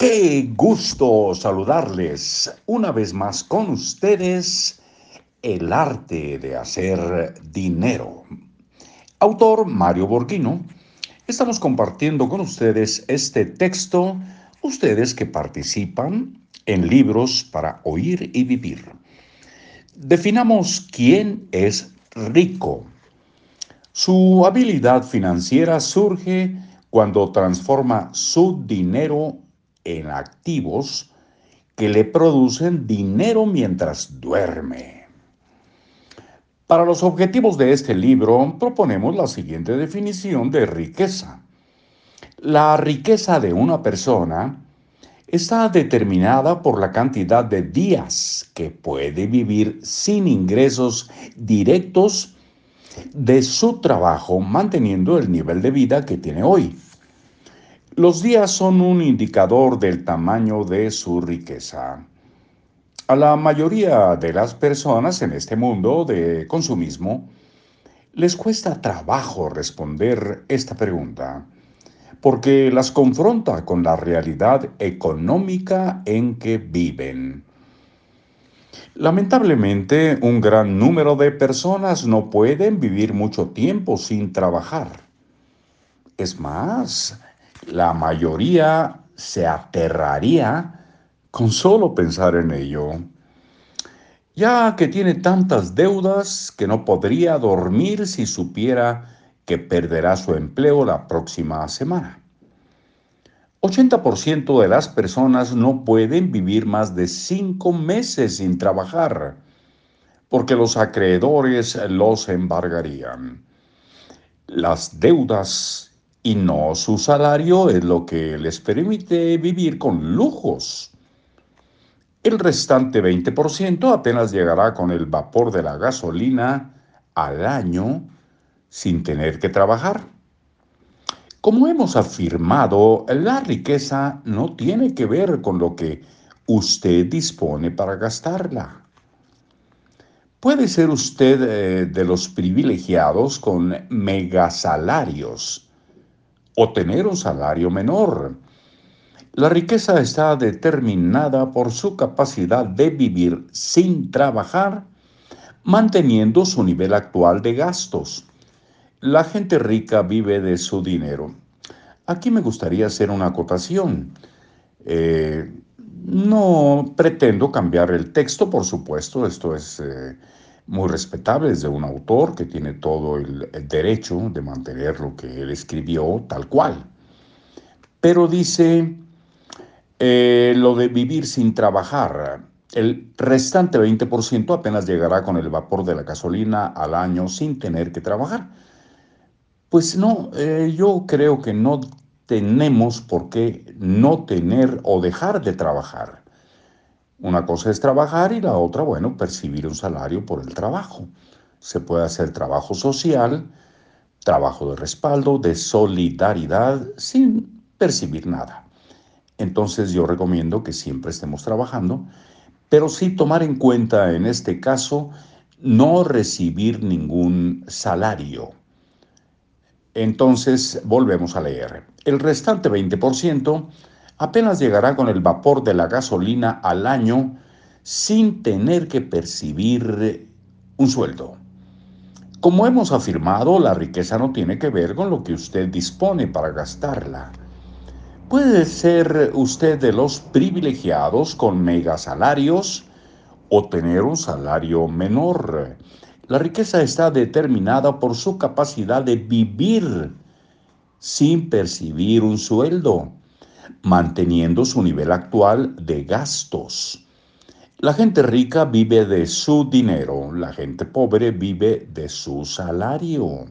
Qué gusto saludarles una vez más con ustedes, El arte de hacer dinero. Autor Mario Borghino, estamos compartiendo con ustedes este texto, ustedes que participan en libros para oír y vivir. Definamos quién es rico. Su habilidad financiera surge cuando transforma su dinero en activos que le producen dinero mientras duerme. Para los objetivos de este libro proponemos la siguiente definición de riqueza. La riqueza de una persona está determinada por la cantidad de días que puede vivir sin ingresos directos de su trabajo manteniendo el nivel de vida que tiene hoy. Los días son un indicador del tamaño de su riqueza. A la mayoría de las personas en este mundo de consumismo les cuesta trabajo responder esta pregunta, porque las confronta con la realidad económica en que viven. Lamentablemente, un gran número de personas no pueden vivir mucho tiempo sin trabajar. Es más, la mayoría se aterraría con solo pensar en ello, ya que tiene tantas deudas que no podría dormir si supiera que perderá su empleo la próxima semana. 80% de las personas no pueden vivir más de cinco meses sin trabajar porque los acreedores los embargarían. Las deudas y no su salario es lo que les permite vivir con lujos. El restante 20% apenas llegará con el vapor de la gasolina al año sin tener que trabajar. Como hemos afirmado, la riqueza no tiene que ver con lo que usted dispone para gastarla. Puede ser usted eh, de los privilegiados con megasalarios o tener un salario menor. La riqueza está determinada por su capacidad de vivir sin trabajar, manteniendo su nivel actual de gastos. La gente rica vive de su dinero. Aquí me gustaría hacer una acotación. Eh, no pretendo cambiar el texto, por supuesto, esto es eh, muy respetables de un autor que tiene todo el, derecho de mantener lo que él escribió tal cual. Pero dice eh, lo de vivir sin trabajar. El restante 20% apenas llegará con el vapor de la gasolina al año sin tener que trabajar. Pues no, eh, yo creo que no tenemos por qué no tener o dejar de trabajar. Una cosa es trabajar y la otra, bueno, percibir un salario por el trabajo. Se puede hacer trabajo social, trabajo de respaldo, de solidaridad, sin percibir nada. Entonces yo recomiendo que siempre estemos trabajando, pero sí tomar en cuenta en este caso no recibir ningún salario. Entonces volvemos a leer. El restante 20% apenas llegará con el vapor de la gasolina al año sin tener que percibir un sueldo. Como hemos afirmado, la riqueza no tiene que ver con lo que usted dispone para gastarla. Puede ser usted de los privilegiados con megasalarios o tener un salario menor. La riqueza está determinada por su capacidad de vivir sin percibir un sueldo manteniendo su nivel actual de gastos. La gente rica vive de su dinero, la gente pobre vive de su salario.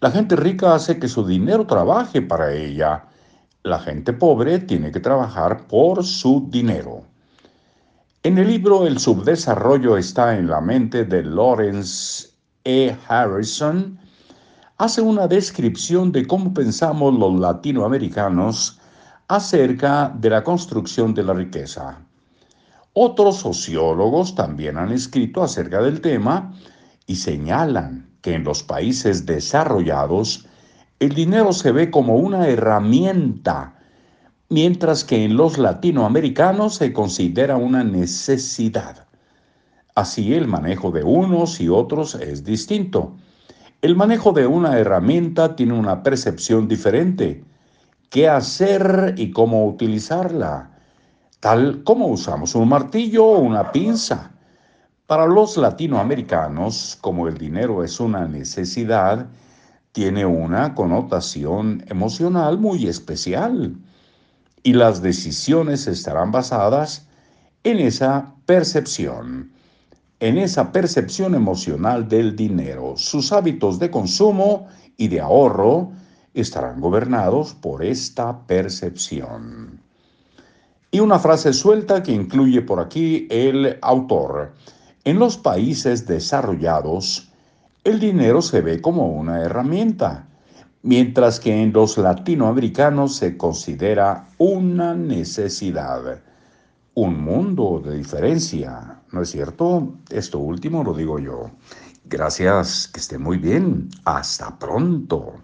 La gente rica hace que su dinero trabaje para ella. La gente pobre tiene que trabajar por su dinero. En el libro El subdesarrollo está en la mente de Lawrence E. Harrison, hace una descripción de cómo pensamos los latinoamericanos acerca de la construcción de la riqueza. Otros sociólogos también han escrito acerca del tema y señalan que en los países desarrollados el dinero se ve como una herramienta, mientras que en los latinoamericanos se considera una necesidad. Así el manejo de unos y otros es distinto. El manejo de una herramienta tiene una percepción diferente. ¿Qué hacer y cómo utilizarla? Tal como usamos un martillo o una pinza. Para los latinoamericanos, como el dinero es una necesidad, tiene una connotación emocional muy especial y las decisiones estarán basadas en esa percepción, en esa percepción emocional del dinero. Sus hábitos de consumo y de ahorro estarán gobernados por esta percepción. Y una frase suelta que incluye por aquí el autor. En los países desarrollados, el dinero se ve como una herramienta, mientras que en los latinoamericanos se considera una necesidad. Un mundo de diferencia, ¿no es cierto? Esto último lo digo yo. Gracias, que esté muy bien. Hasta pronto.